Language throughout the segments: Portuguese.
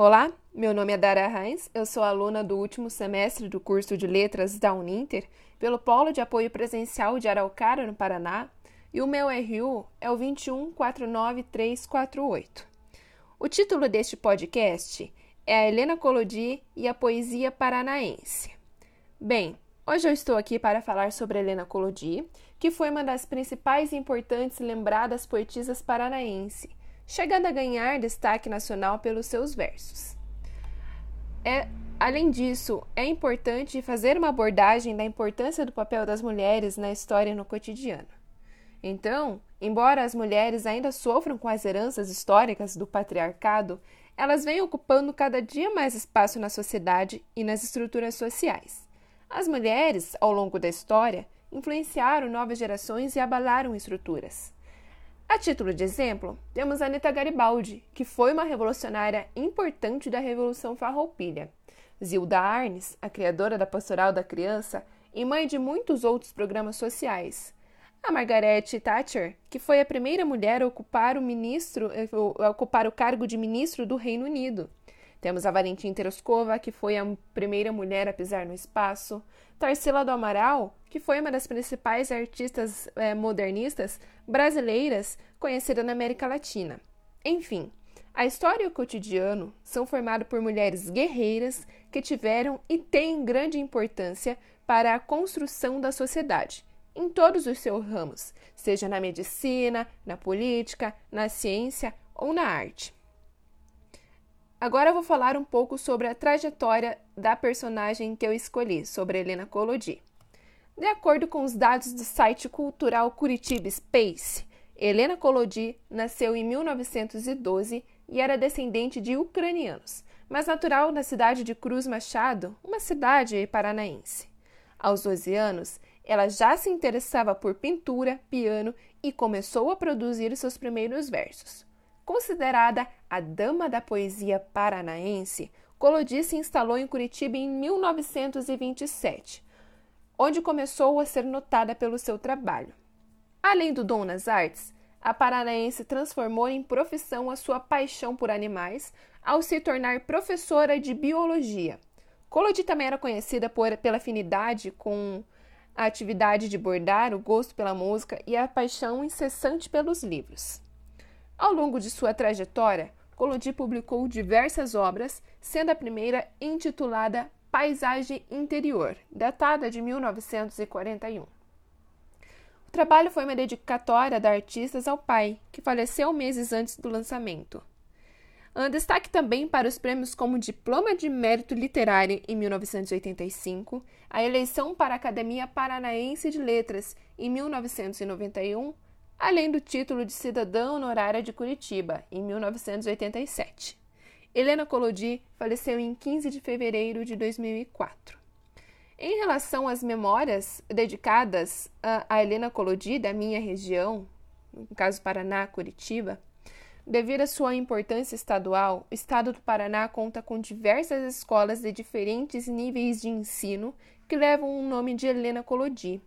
Olá, meu nome é Dara Reins, eu sou aluna do último semestre do curso de Letras da Uninter, pelo Polo de Apoio Presencial de Araucária, no Paraná, e o meu RU é o 2149348. O título deste podcast é A Helena Colodi e a Poesia Paranaense. Bem, hoje eu estou aqui para falar sobre Helena Colodi, que foi uma das principais e importantes lembradas poetisas paranaense chegando a ganhar destaque nacional pelos seus versos. É, além disso, é importante fazer uma abordagem da importância do papel das mulheres na história e no cotidiano. Então, embora as mulheres ainda sofram com as heranças históricas do patriarcado, elas vêm ocupando cada dia mais espaço na sociedade e nas estruturas sociais. As mulheres, ao longo da história, influenciaram novas gerações e abalaram estruturas. A título de exemplo, temos Anita Garibaldi, que foi uma revolucionária importante da Revolução Farroupilha. Zilda Arnes, a criadora da Pastoral da Criança e mãe de muitos outros programas sociais. A Margaret Thatcher, que foi a primeira mulher a ocupar o, ministro, a ocupar o cargo de ministro do Reino Unido. Temos a Valentim Teroscova, que foi a primeira mulher a pisar no espaço. Tarsila do Amaral, que foi uma das principais artistas é, modernistas brasileiras conhecida na América Latina. Enfim, a história e o cotidiano são formados por mulheres guerreiras que tiveram e têm grande importância para a construção da sociedade, em todos os seus ramos, seja na medicina, na política, na ciência ou na arte. Agora eu vou falar um pouco sobre a trajetória da personagem que eu escolhi, sobre Helena Collodi. De acordo com os dados do site cultural Curitiba Space, Helena Collodi nasceu em 1912 e era descendente de ucranianos, mas natural da cidade de Cruz Machado, uma cidade paranaense. Aos 12 anos, ela já se interessava por pintura, piano e começou a produzir seus primeiros versos. Considerada a dama da poesia paranaense, Collodi se instalou em Curitiba em 1927 onde começou a ser notada pelo seu trabalho. Além do dom nas artes, a paranaense transformou em profissão a sua paixão por animais ao se tornar professora de biologia. Collodi também era conhecida por, pela afinidade com a atividade de bordar, o gosto pela música e a paixão incessante pelos livros. Ao longo de sua trajetória, Collodi publicou diversas obras, sendo a primeira intitulada Paisagem Interior, datada de 1941. O trabalho foi uma dedicatória da artista ao pai, que faleceu meses antes do lançamento. Um destaque também para os prêmios como Diploma de Mérito Literário em 1985, a eleição para a Academia Paranaense de Letras em 1991, além do título de Cidadã Honorária de Curitiba em 1987. Helena Collodi faleceu em 15 de fevereiro de 2004. Em relação às memórias dedicadas a Helena Collodi da minha região, no caso Paraná, Curitiba, devido à sua importância estadual, o estado do Paraná conta com diversas escolas de diferentes níveis de ensino que levam o nome de Helena Collodi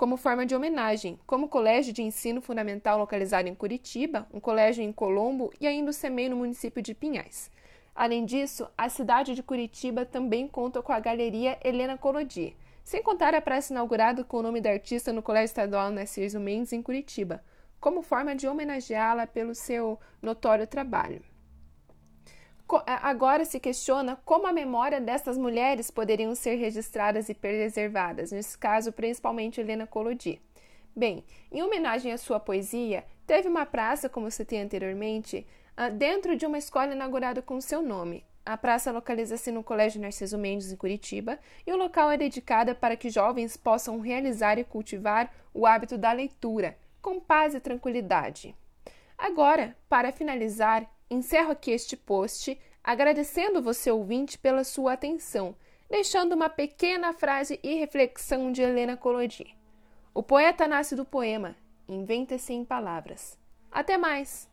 como forma de homenagem, como colégio de ensino fundamental localizado em Curitiba, um colégio em Colombo e ainda o CEMEI no município de Pinhais. Além disso, a cidade de Curitiba também conta com a Galeria Helena Collodi, sem contar a praça inaugurada com o nome da artista no Colégio Estadual Narciso Mendes, em Curitiba, como forma de homenageá-la pelo seu notório trabalho. Agora se questiona como a memória dessas mulheres poderiam ser registradas e preservadas, nesse caso, principalmente Helena Collodi. Bem, em homenagem à sua poesia, teve uma praça, como citei anteriormente, ah, dentro de uma escola inaugurada com seu nome. A praça localiza-se no Colégio Narciso Mendes, em Curitiba, e o local é dedicado para que jovens possam realizar e cultivar o hábito da leitura, com paz e tranquilidade. Agora, para finalizar, Encerro aqui este post agradecendo você ouvinte pela sua atenção, deixando uma pequena frase e reflexão de Helena Collodi. O poeta nasce do poema, inventa-se em palavras. Até mais!